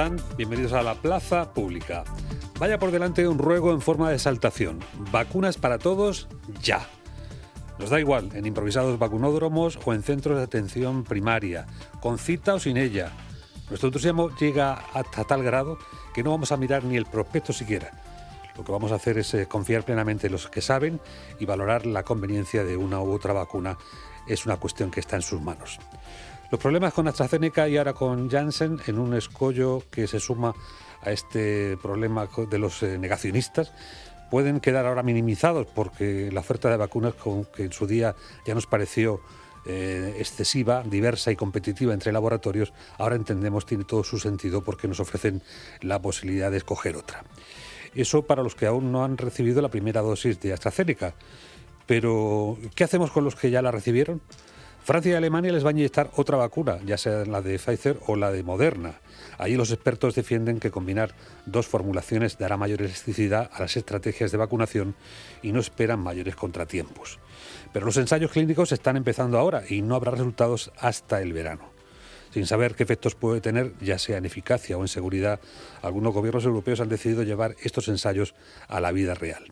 están? Bienvenidos a la Plaza Pública. Vaya por delante un ruego en forma de exaltación. Vacunas para todos, ya. Nos da igual, en improvisados vacunódromos o en centros de atención primaria, con cita o sin ella. Nuestro entusiasmo llega hasta tal grado que no vamos a mirar ni el prospecto siquiera. Lo que vamos a hacer es eh, confiar plenamente en los que saben y valorar la conveniencia de una u otra vacuna. Es una cuestión que está en sus manos. Los problemas con AstraZeneca y ahora con Janssen en un escollo que se suma a este problema de los eh, negacionistas pueden quedar ahora minimizados porque la oferta de vacunas que en su día ya nos pareció eh, excesiva, diversa y competitiva entre laboratorios, ahora entendemos tiene todo su sentido porque nos ofrecen la posibilidad de escoger otra. Eso para los que aún no han recibido la primera dosis de AstraZeneca. Pero, ¿qué hacemos con los que ya la recibieron? Francia y Alemania les va a inyectar otra vacuna, ya sea la de Pfizer o la de Moderna. Allí los expertos defienden que combinar dos formulaciones dará mayor elasticidad a las estrategias de vacunación y no esperan mayores contratiempos. Pero los ensayos clínicos están empezando ahora y no habrá resultados hasta el verano. Sin saber qué efectos puede tener, ya sea en eficacia o en seguridad, algunos gobiernos europeos han decidido llevar estos ensayos a la vida real.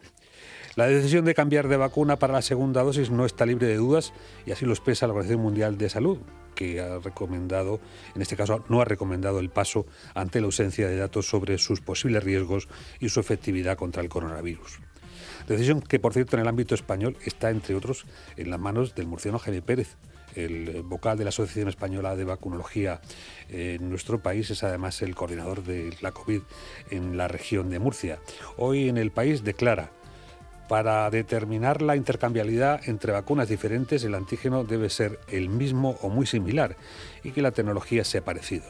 La decisión de cambiar de vacuna para la segunda dosis no está libre de dudas y así lo expresa la Organización Mundial de Salud, que ha recomendado, en este caso no ha recomendado el paso ante la ausencia de datos sobre sus posibles riesgos y su efectividad contra el coronavirus. Decisión que, por cierto, en el ámbito español está, entre otros, en las manos del murciano Jaime Pérez, el vocal de la Asociación Española de Vacunología en nuestro país, es además el coordinador de la COVID en la región de Murcia. Hoy en el país declara para determinar la intercambiabilidad entre vacunas diferentes, el antígeno debe ser el mismo o muy similar y que la tecnología sea parecida.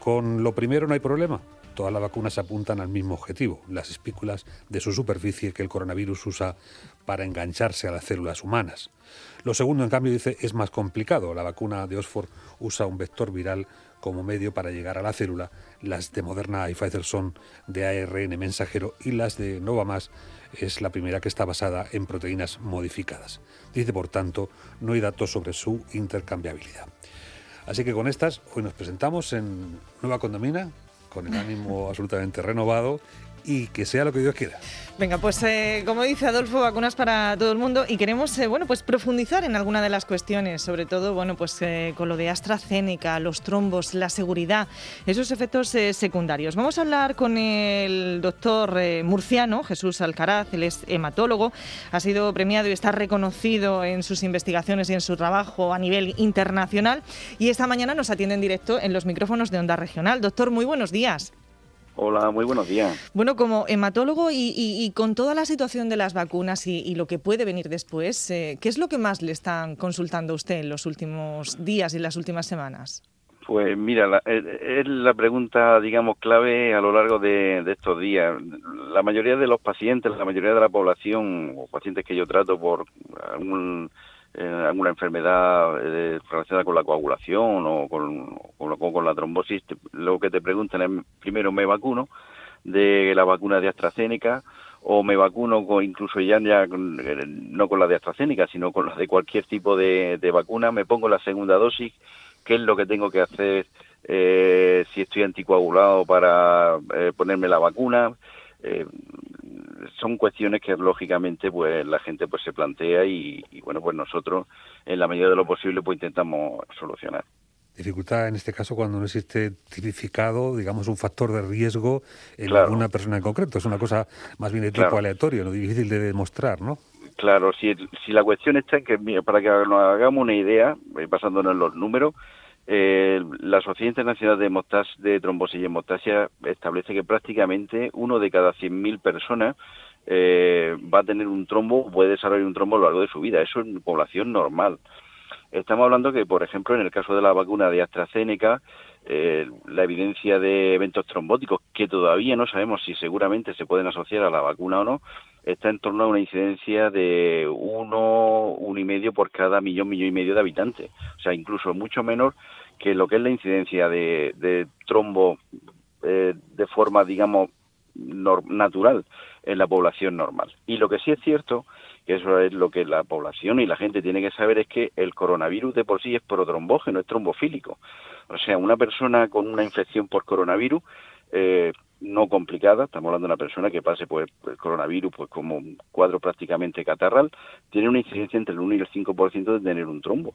Con lo primero no hay problema. Todas las vacunas apuntan al mismo objetivo, las espículas de su superficie que el coronavirus usa para engancharse a las células humanas. Lo segundo, en cambio, dice, es más complicado. La vacuna de Oxford usa un vector viral como medio para llegar a la célula. Las de Moderna y Pfizer son de ARN mensajero y las de Novamax es la primera que está basada en proteínas modificadas. Dice, por tanto, no hay datos sobre su intercambiabilidad. Así que con estas, hoy nos presentamos en Nueva Condomina, con el ánimo absolutamente renovado y que sea lo que Dios quiera. Venga, pues eh, como dice Adolfo, vacunas para todo el mundo y queremos, eh, bueno, pues profundizar en alguna de las cuestiones, sobre todo, bueno, pues eh, con lo de AstraZeneca, los trombos, la seguridad, esos efectos secundarios. Vamos a hablar con el doctor murciano, Jesús Alcaraz, él es hematólogo, ha sido premiado y está reconocido en sus investigaciones y en su trabajo a nivel internacional y esta mañana nos atiende en directo en los micrófonos de Onda Regional. Doctor, muy buenos días. Hola, muy buenos días. Bueno, como hematólogo y, con toda la situación de las vacunas y, lo que puede venir después, eh, ¿qué es lo que más le están consultando a usted en los últimos días y las últimas semanas? Pues mira, es la pregunta, digamos, clave a lo largo de, estos días. La mayoría de los pacientes, la mayoría de la población o pacientes que yo trato por algún alguna enfermedad eh, relacionada con la coagulación o con, con, la trombosis, lo que te preguntan es primero me vacuno de la vacuna de AstraZeneca o me vacuno con, incluso ya, ya eh, no con la de AstraZeneca, sino con la de cualquier tipo de, vacuna, me pongo la segunda dosis, qué es lo que tengo que hacer eh, si estoy anticoagulado para ponerme la vacuna, eh, son cuestiones que lógicamente pues la gente pues se plantea y, bueno pues nosotros en la medida de lo posible pues intentamos solucionar dificultad en este caso cuando no existe tipificado, digamos, un factor de riesgo en alguna persona en concreto. Es una cosa más bien de tipo aleatorio, no difícil de demostrar, ¿no? Claro, si, si la cuestión está en que, para que nos hagamos una idea, eh, basándonos en los números, eh, la Sociedad Internacional de, de Trombosis y Hemostasia establece que prácticamente uno de cada 100.000 personas eh, va a tener un trombo, puede desarrollar un trombo a lo largo de su vida. Eso en población normal. Estamos hablando que, por ejemplo, en el caso de la vacuna de AstraZeneca, eh, la evidencia de eventos trombóticos, que todavía no sabemos si seguramente se pueden asociar a la vacuna o no, está en torno a una incidencia de uno, uno y medio por cada millón, millón y medio de habitantes. O sea, incluso mucho menor que lo que es la incidencia de, trombo eh, de forma, digamos, natural en la población normal. Y lo que sí es cierto, que eso es lo que la población y la gente tiene que saber, es que el coronavirus de por sí es protrombógeno, es trombofílico. O sea, una persona con una infección por coronavirus eh, no complicada, estamos hablando de una persona que pase por el coronavirus pues como un cuadro prácticamente catarral, tiene una incidencia entre el 1 y el 5% de tener un trombo.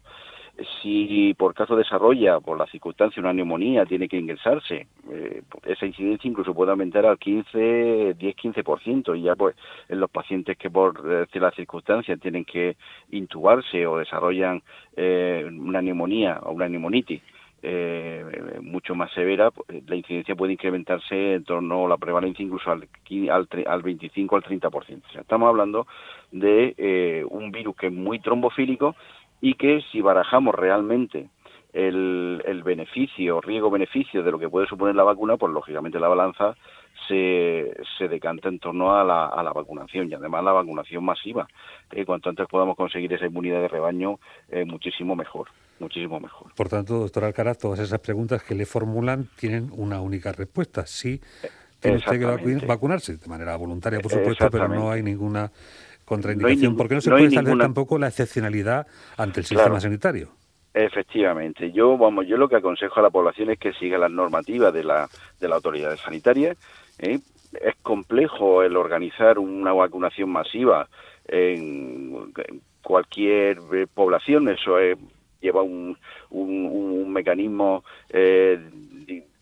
Si por caso desarrolla, por la circunstancia, una neumonía, tiene que ingresarse, eh, esa incidencia incluso puede aumentar al 15, 10-15%, y ya pues en los pacientes que por eh, las circunstancias tienen que intubarse o desarrollan eh, una neumonía o una neumonitis, eh, mucho más severa, pues, la incidencia puede incrementarse en torno a la prevalencia incluso al, al, al 25 al 30%. O estamos hablando de eh, un virus que es muy trombofílico y que si barajamos realmente el, el beneficio, riesgo-beneficio de lo que puede suponer la vacuna, pues lógicamente la balanza se, se decanta en torno a la, a la vacunación y además la vacunación masiva. Eh, cuanto antes podamos conseguir esa inmunidad de rebaño, eh, muchísimo mejor muchísimo mejor. Por tanto, doctor Alcaraz, todas esas preguntas que le formulan tienen una única respuesta. Sí, tiene usted que vacunarse de manera voluntaria, por supuesto, pero no hay ninguna contraindicación, porque no se puede establecer tampoco la excepcionalidad ante el sistema sanitario. Efectivamente, yo vamos, yo lo que aconsejo a la población es que siga las normativas de la de la autoridad sanitaria. ¿eh? Es complejo el organizar una vacunación masiva en cualquier eh, población, eso es lleva un, un, mecanismo eh,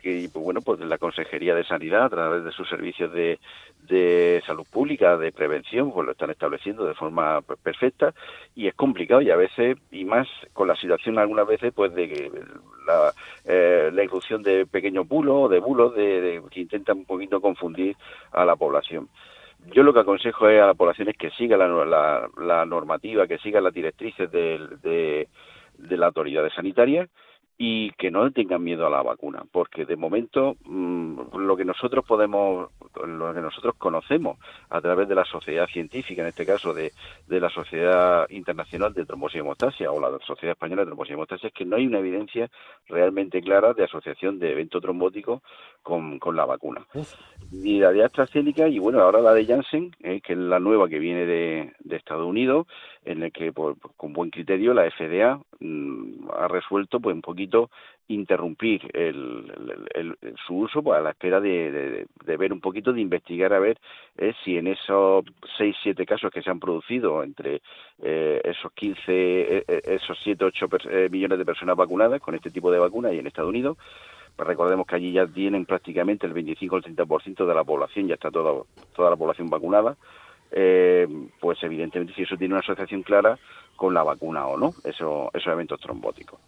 que pues bueno pues la consejería de sanidad a través de sus servicios de, de salud pública de prevención pues lo están estableciendo de forma perfecta. Y es complicado y a veces y más con la situación algunas veces pues de la, eh, la irrupción de pequeños bulos o de bulos de, que intentan un poquito confundir a la población. Yo lo que aconsejo es a la población es que siga la, la, la normativa, que siga las directrices de, de, de la autoridad sanitaria y que no tengan miedo a la vacuna, porque de momento mm, lo que nosotros podemos, lo que nosotros conocemos a través de la sociedad científica, en este caso de, de la Sociedad Internacional de Trombosis y Hemostasia o la Sociedad Española de Trombosis y Hemostasia, es que no hay una evidencia realmente clara de asociación de evento trombótico con, con la vacuna. Ni la de AstraZeneca y bueno, ahora la de Janssen, eh, que es la nueva que viene de, de Estados Unidos, en el que con buen criterio la FDA mm, ha resuelto pues un poquito interrumpir el, su uso pues, a la espera de, ver un poquito, de investigar a ver eh, si en esos 6, 7 casos que se han producido entre eh, esos 15, eh, esos 7, 8 millones de personas vacunadas con este tipo de vacuna y en Estados Unidos, pues recordemos que allí ya tienen prácticamente el 25 o el 30% de la población, ya está toda, toda la población vacunada, eh, pues evidentemente si eso tiene una asociación clara con la vacuna o no, eso, esos eventos trombóticos.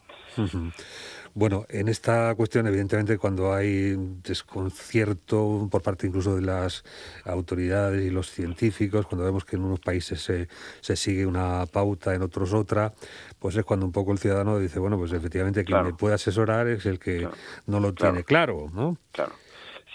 Bueno, en esta cuestión, evidentemente, cuando hay desconcierto por parte incluso de las autoridades y los científicos, cuando vemos que en unos países se, se sigue una pauta, en otros otra, pues es cuando un poco el ciudadano dice, bueno, pues efectivamente quien me puede asesorar es el que no lo tiene claro, ¿no? Claro.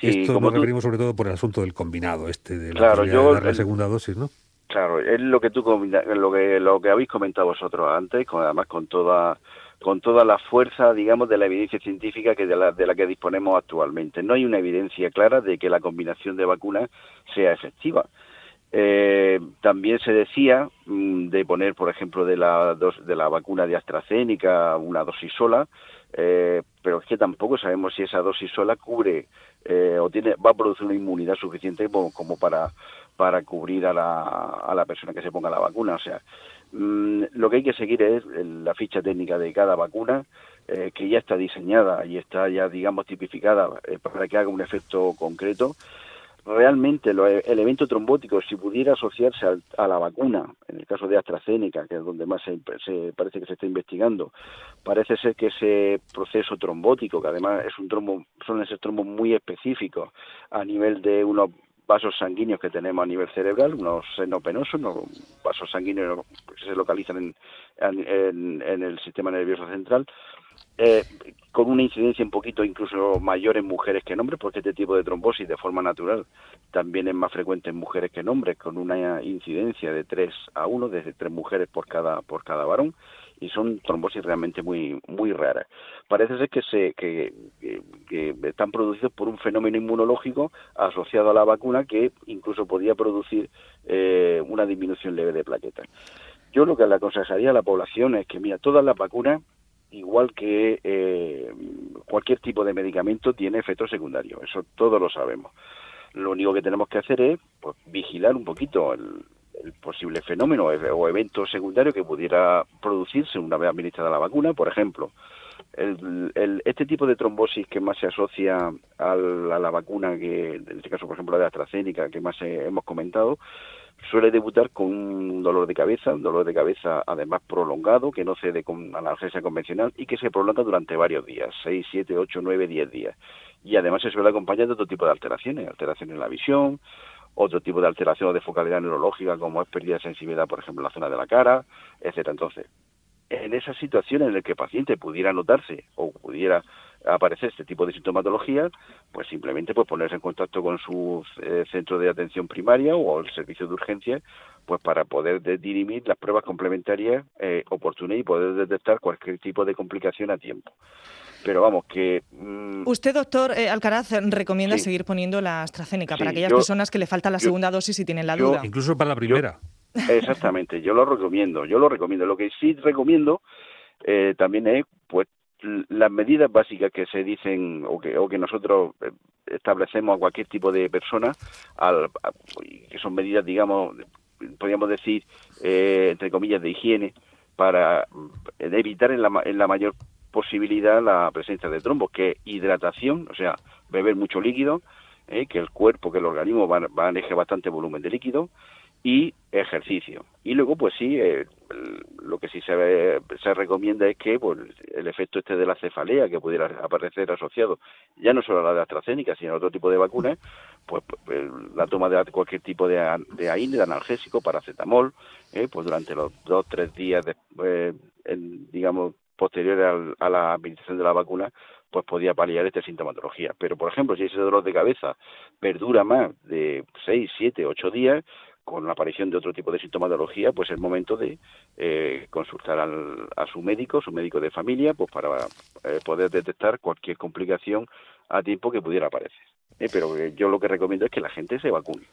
Esto como nos referimos sobre todo por el asunto del combinado, este de la, la segunda dosis, ¿no? Claro, es lo que tú lo que lo que habéis comentado vosotros antes, con, además con toda con toda la fuerza, digamos, de la evidencia científica que de la, de la que disponemos actualmente. No hay una evidencia clara de que la combinación de vacunas sea efectiva. Eh, también se decía mm, de poner, por ejemplo, de la, dos, de la vacuna de AstraZeneca una dosis sola, eh, pero es que tampoco sabemos si esa dosis sola cubre eh, o tiene va a producir una inmunidad suficiente como, para para cubrir a la, a la persona que se ponga la vacuna. O sea, mm, lo que hay que seguir es la ficha técnica de cada vacuna, que ya está diseñada y está ya, digamos, tipificada para que haga un efecto concreto realmente e, el evento trombótico, si pudiera asociarse a, la vacuna, en el caso de AstraZeneca, que es donde más se, parece que se está investigando, parece ser que ese proceso trombótico, que además es un trombo, son esos trombos muy específicos a nivel de unos vasos sanguíneos que tenemos a nivel cerebral, unos senopenosos, unos vasos sanguíneos que se localizan en, en el sistema nervioso central, eh, con una incidencia un poquito incluso mayor en mujeres que en hombres, porque este tipo de trombosis de forma natural también es más frecuente en mujeres que en hombres, con una incidencia de 3 a 1, desde 3 mujeres por cada, por cada varón, y son trombosis realmente muy muy raras. Parece ser que se que, están producidos por un fenómeno inmunológico asociado a la vacuna que incluso podía producir eh, una disminución leve de plaquetas. Yo lo que le aconsejaría a la población es que mira todas las vacunas igual que eh, cualquier tipo de medicamento tiene efectos secundarios, eso todos lo sabemos. Lo único que tenemos que hacer es pues, vigilar un poquito el, posible fenómeno o evento secundario que pudiera producirse una vez administrada la vacuna. Por ejemplo, el, este tipo de trombosis que más se asocia a la, vacuna, que en este caso, por ejemplo, la de AstraZeneca, que más hemos comentado, suele debutar con un dolor de cabeza, un dolor de cabeza además prolongado, que no cede con analgesia convencional y que se prolonga durante varios días, 6, 7, 8, 9, 10 días. Y además se suele acompañar de otro tipo de alteraciones, alteraciones en la visión, otro tipo de alteración de focalidad neurológica como es pérdida de sensibilidad, por ejemplo, en la zona de la cara, etcétera. Entonces, en esa situación en la que el paciente pudiera notarse o pudiera aparecer este tipo de sintomatología, pues simplemente pues ponerse en contacto con su eh, centro de atención primaria o el servicio de urgencia, pues para poder dirimir las pruebas complementarias eh, oportunas y poder detectar cualquier tipo de complicación a tiempo. Pero vamos, que... Mm, Usted, doctor eh, Alcaraz, recomienda seguir poniendo la AstraZeneca para aquellas personas que le falta la segunda dosis y tienen la duda. Incluso para la primera. exactamente, yo lo recomiendo, yo lo recomiendo. Lo que sí recomiendo también es pues las medidas básicas que se dicen o que, o que nosotros eh, establecemos a cualquier tipo de persona, al, que son medidas, digamos, podríamos decir, eh, entre comillas, de higiene, para eh, evitar en la, en la mayor posibilidad la presencia de trombos, que es hidratación, o sea, beber mucho líquido, que el cuerpo, que el organismo va, va bastante volumen de líquido, y ejercicio. Y luego, pues sí, eh, lo que sí se, se recomienda es que pues, el efecto este de la cefalea que pudiera aparecer asociado, ya no solo a la de AstraZeneca, sino a otro tipo de vacunas, pues, pues la toma de cualquier tipo de, de de analgésico, paracetamol, eh, pues durante los dos, tres días, de, eh, digamos, posteriores a la administración de la vacuna, pues podía paliar esta sintomatología. Pero, por ejemplo, si ese dolor de cabeza perdura más de 6, 7, 8 días, con la aparición de otro tipo de sintomatología, pues es momento de eh, consultar a su médico, su médico de familia, pues para eh, poder detectar cualquier complicación a tiempo que pudiera aparecer. Eh, pero yo lo que recomiendo es que la gente se vacune.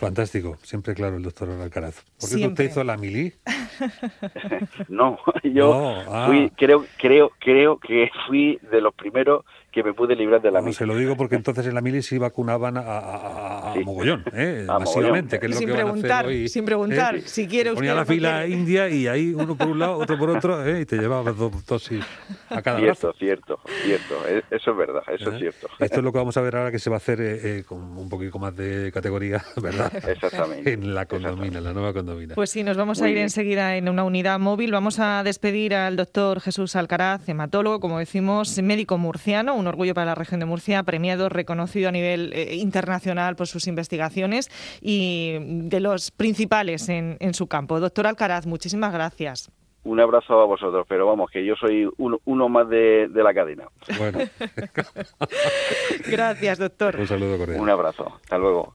Fantástico, siempre claro el doctor Alcaraz. ¿Por qué usted hizo la mili? no, yo ah. fui, creo, creo, creo que fui de los primeros que me pude librar de la no, Se lo digo porque entonces en la mili sí vacunaban a, mogollón, ¿eh? masivamente, que es lo sin que preguntar, van a hacer Sin preguntar, ¿eh? si quiere usted. Ponía la fila india y ahí uno por un lado, otro por otro, ¿eh? y te llevaba dos dosis a cada Cierto, cierto, cierto. E, eso es verdad, eso es ¿Eh? cierto. Esto es lo que vamos a ver ahora que se va a hacer con un poquito más de categoría, ¿verdad? Exactamente. en la condomina, en la nueva condomina. Pues sí, nos vamos a ir enseguida en una unidad móvil. Vamos a despedir al doctor Jesús Alcaraz, hematólogo, como decimos, médico murciano, un orgullo para la región de Murcia, premiado, reconocido a nivel eh, internacional por sus investigaciones y de los principales en, su campo. Doctor Alcaraz, muchísimas gracias. Un abrazo a vosotros, pero vamos, que yo soy uno, más de, la cadena. Bueno. gracias, doctor. Un saludo cordial. Un abrazo. Hasta luego.